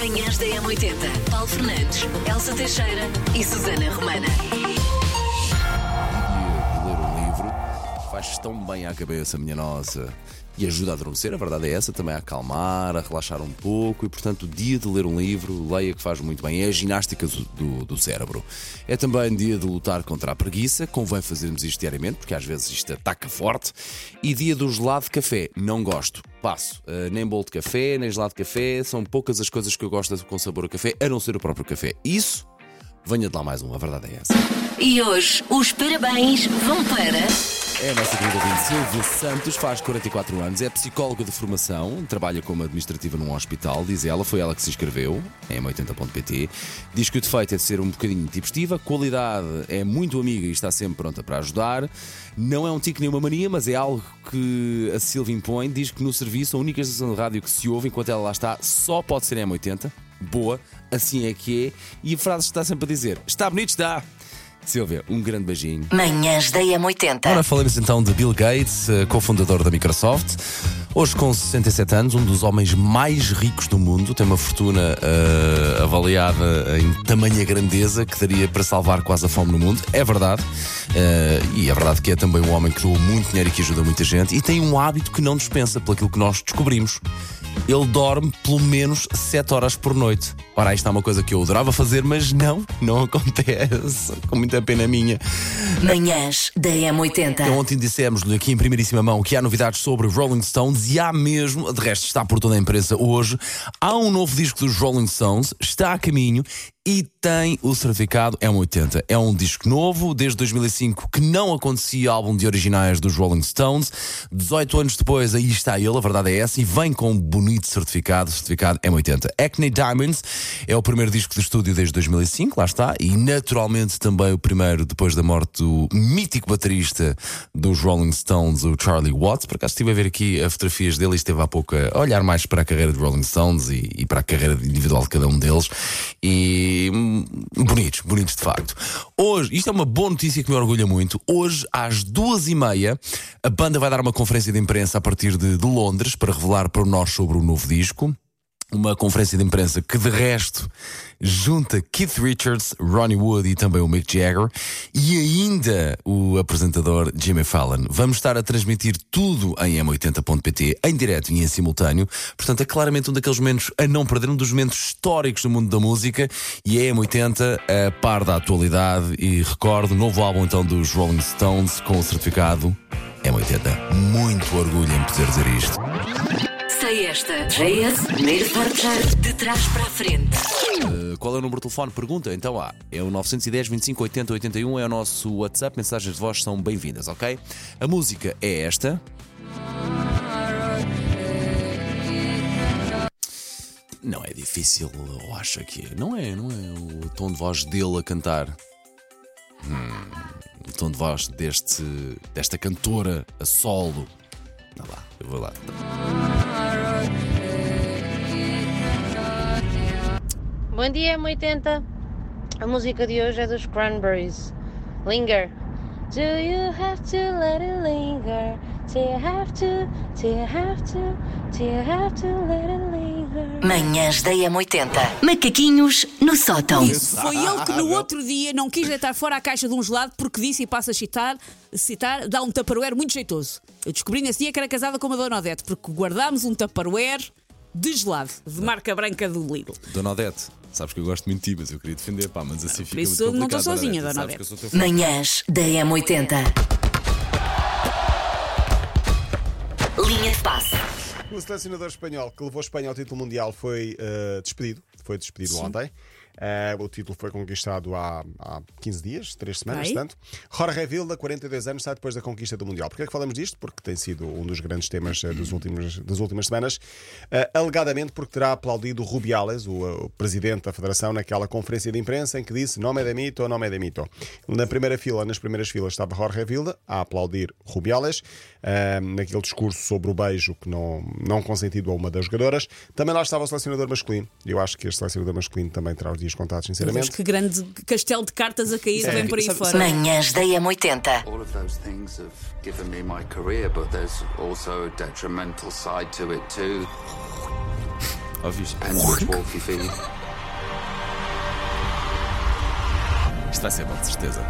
Manhãs da M80. Paulo Fernandes, Elsa Teixeira e Susana Romana. de ler um livro faz tão bem à cabeça, minha nossa. E ajuda a adormecer, a verdade é essa, também a acalmar, a relaxar um pouco. E portanto, o dia de ler um livro, leia que faz muito bem. É a ginástica do, do, do cérebro. É também dia de lutar contra a preguiça, convém fazermos isto diariamente, porque às vezes isto ataca forte. E dia do gelado de café, não gosto. Passo. Uh, nem bolo de café, nem gelado de café. São poucas as coisas que eu gosto com sabor a café, a não ser o próprio café. Isso, venha de lá mais um, a verdade é essa. E hoje os parabéns vão para. É a nossa querida ouvinte Silvia Santos, faz 44 anos, é psicóloga de formação, trabalha como administrativa num hospital, diz ela, foi ela que se inscreveu, em m80.pt. Diz que o defeito é de ser um bocadinho intempestiva, qualidade é muito amiga e está sempre pronta para ajudar. Não é um tique nem uma mania, mas é algo que a Silvia impõe. Diz que no serviço a única estação de rádio que se ouve enquanto ela lá está só pode ser M80. Boa, assim é que é. E a frase está sempre a dizer: Está bonito, está! Silvia, um grande beijinho. Manhãs da M80. Ora, falamos então de Bill Gates, eh, cofundador da Microsoft. Hoje, com 67 anos, um dos homens mais ricos do mundo, tem uma fortuna eh, avaliada em tamanha grandeza que daria para salvar quase a fome no mundo. É verdade. Eh, e é verdade que é também um homem que doa muito dinheiro e que ajuda muita gente. E tem um hábito que não dispensa, pelo que nós descobrimos. Ele dorme pelo menos 7 horas por noite. Ora, isto é uma coisa que eu adorava fazer, mas não, não acontece. Com muita pena minha. Manhãs da M80. Então, ontem dissemos-lhe aqui em primeiríssima mão que há novidades sobre Rolling Stones e há mesmo, de resto está por toda a imprensa hoje, há um novo disco dos Rolling Stones, está a caminho e tem o certificado M80. É um disco novo, desde 2005, que não acontecia álbum de originais dos Rolling Stones. 18 anos depois, aí está ele, a verdade é essa, e vem com um bonito certificado, certificado M80. Acne Diamonds é o primeiro disco de estúdio desde 2005, lá está, e naturalmente também o primeiro depois da morte do mítico baterista dos Rolling Stones, o Charlie Watts. Por acaso estive a ver aqui as fotografias dele e esteve há pouco a olhar mais para a carreira de Rolling Stones e, e para a carreira individual de cada um deles. E hum, bonitos, bonitos de facto. Hoje, isto é uma boa notícia que me orgulha muito. Hoje, às duas e meia, a banda vai dar uma conferência de imprensa a partir de, de Londres para revelar para nós sobre o novo disco uma conferência de imprensa que de resto junta Keith Richards, Ronnie Wood e também o Mick Jagger e ainda o apresentador Jimmy Fallon. Vamos estar a transmitir tudo em m80.pt, em direto e em simultâneo. Portanto, é claramente um daqueles momentos a não perder, um dos momentos históricos do mundo da música e é M80 a par da atualidade e recordo, novo álbum então dos Rolling Stones com o certificado M80. Muito orgulho em poder dizer isto. Sei esta. JS, primeiro forjar de trás para a frente. Uh, qual é o número de telefone? Pergunta. Então há. É o 910 25 80 81. É o nosso WhatsApp. Mensagens de voz são bem-vindas, ok? A música é esta. Não é difícil, eu acho que é. Não é, não é. O tom de voz dele a cantar. Hum, o tom de voz deste, desta cantora a solo. Não lá, eu vou lá. Bom dia, M80. A música de hoje é dos Cranberries. Linger. Do you have to let it linger? Do you have to? Do you have to? Do you have to let it linger? Manhãs da M80. Macaquinhos no sótão. Isso, foi ele que no outro dia não quis deitar fora a caixa de um gelado porque disse, e passa a citar, citar dá um tupperware muito jeitoso. Eu descobri nesse dia que era casada com uma Dona Odete, porque guardámos um tupperware de gelado, de marca branca do Lidl. Dona Odete, sabes que eu gosto muito de ti, mas eu queria defender, pá, mas assim fica isso muito não estou sozinha, Odete. Dona Odete. teu fã. Manhãs da M80. Linha de passe. O selecionador espanhol que levou a Espanha ao título mundial foi eh, despedido. Foi despedido ontem. Eh, o título foi conquistado há, há 15 dias, 3 semanas, Ai. tanto. Jorge Vilda, 42 anos, sai depois da conquista do Mundial. Porquê é que falamos disto? Porque tem sido um dos grandes temas eh, dos últimos, das últimas semanas. Eh, alegadamente porque terá aplaudido Rubiales, o, o presidente da Federação, naquela conferência de imprensa em que disse nome de mito, nome de mito. Na primeira fila, nas primeiras filas, estava Jorge Vilda a aplaudir Rubiales, naquele discurso sobre o beijo que não, não consentido a uma das jogadoras. Também lá estava o selecionador masculino. Eu acho que este selecionador masculino também terá os dias contados, Mas sinceramente. que grande castelo de cartas a cair vem por aí sabe- fora. Manhãs da M80. All of those things have given me my career, but there's also a detrimental side to it too. Ouviste? and you feed. Isto vai ser bom, de certeza.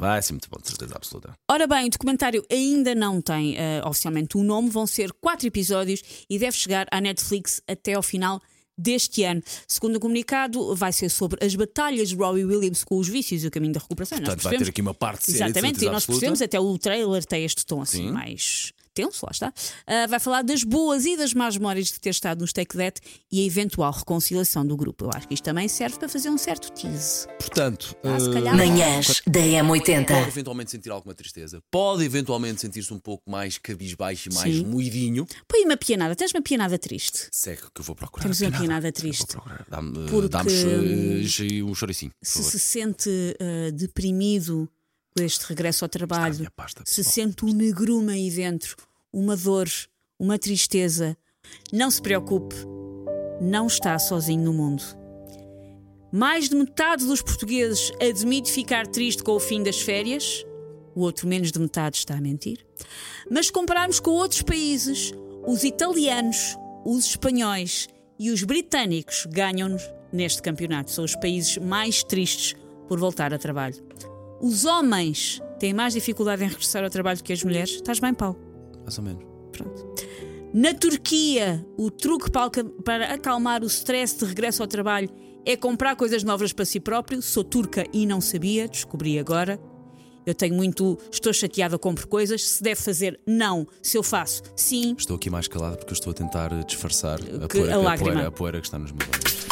Vai ser muito bom, de certeza absoluta. Ora bem, o documentário ainda não tem eh, oficialmente um nome, vão ser quatro episódios e deve chegar à Netflix até ao final deste ano. Segundo o comunicado, vai ser sobre as batalhas de Robbie Williams com os vícios e o caminho da recuperação. Portanto, vai ter aqui uma parte séria, de Exatamente, e nós absoluta. percebemos, até o trailer tem este tom assim Sim. mais tenso, lá está. Ah, vai falar das boas e das más memórias de ter estado nos Take That e a eventual reconciliação do grupo. Eu acho que isto também serve para fazer um certo tease. Portanto, Ah, se eh, calhar- Manhãs da pode M80. eventualmente sentir alguma tristeza, pode eventualmente sentir-se um pouco mais cabisbaixo e mais Sim. moidinho. Põe uma pianada, tens uma pianada triste. Segue que eu vou procurar. Temos uma pianada triste. Vou procurar. Dá-me Porque, dá-me hum, che- um choricinho. Se favor. se sente ah, deprimido este regresso ao trabalho, minha pasta, se sente um negrume aí dentro, uma dor, uma tristeza, não se preocupe, não está sozinho no mundo. Mais de metade dos portugueses admite ficar triste com o fim das férias, o outro menos de metade está a mentir. Mas compararmos com outros países, os italianos, os espanhóis e os britânicos ganham-nos neste campeonato. São os países mais tristes por voltar a trabalho. Os homens têm mais dificuldade em regressar ao trabalho do que as mulheres. Estás bem, Paulo? Mais ou menos. Pronto. Na Turquia, o truque para acalmar o stress de regresso ao trabalho é comprar coisas novas para si próprio. Sou turca e não sabia, descobri agora. Eu tenho muito. Estou chateada, compro coisas. Se deve fazer, não. Se eu faço, sim. Estou aqui mais calado porque eu estou a tentar disfarçar a Que- poeira, a a, poeira, a poeira que está nos meus olhos.